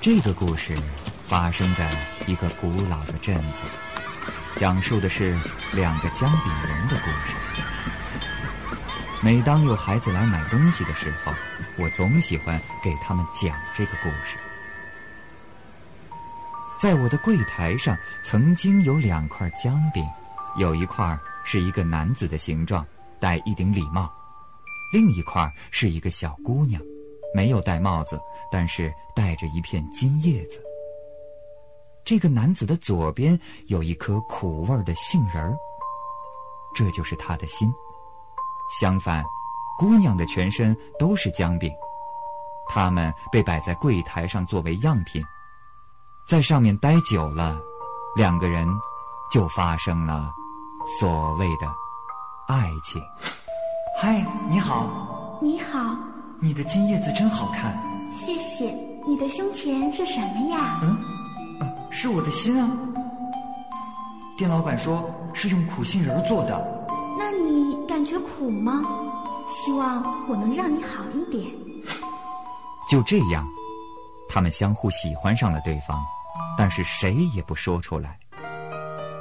这个故事发生在一个古老的镇子，讲述的是两个姜饼人的故事。每当有孩子来买东西的时候，我总喜欢给他们讲这个故事。在我的柜台上，曾经有两块姜饼，有一块是一个男子的形状，戴一顶礼帽；另一块是一个小姑娘，没有戴帽子，但是戴着一片金叶子。这个男子的左边有一颗苦味的杏仁儿，这就是他的心。相反，姑娘的全身都是姜饼，他们被摆在柜台上作为样品。在上面待久了，两个人就发生了所谓的爱情。嗨，你好。你好。你的金叶子真好看。谢谢。你的胸前是什么呀？嗯，是我的心啊。店老板说是用苦杏仁做的。那你感觉苦吗？希望我能让你好一点。就这样，他们相互喜欢上了对方。但是谁也不说出来。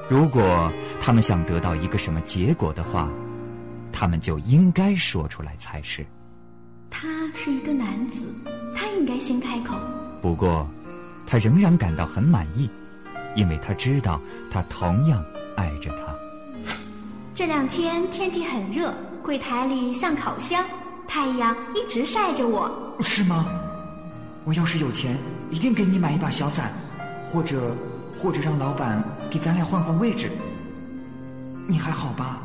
如果他们想得到一个什么结果的话，他们就应该说出来才是。他是一个男子，他应该先开口。不过，他仍然感到很满意，因为他知道他同样爱着他。这两天天气很热，柜台里上烤箱，太阳一直晒着我。是吗？我要是有钱，一定给你买一把小伞。或者，或者让老板给咱俩换换位置。你还好吧？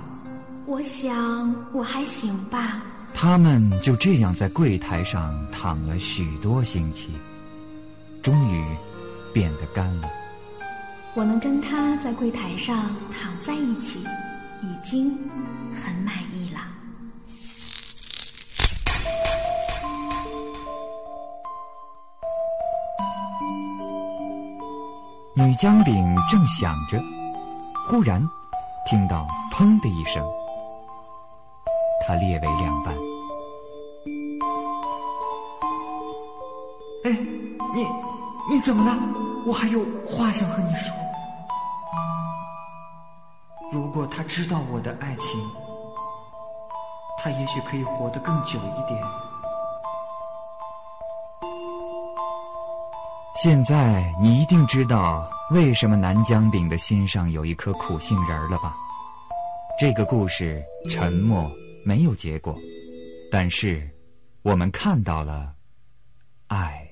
我想我还行吧。他们就这样在柜台上躺了许多星期，终于变得干了。我能跟他在柜台上躺在一起，已经很满意了。女姜饼正想着，忽然听到“砰”的一声，它裂为两半。哎，你你怎么了？我还有话想和你说。如果他知道我的爱情，他也许可以活得更久一点。现在你一定知道为什么南姜饼的心上有一颗苦杏仁了吧？这个故事沉默，没有结果，但是我们看到了爱。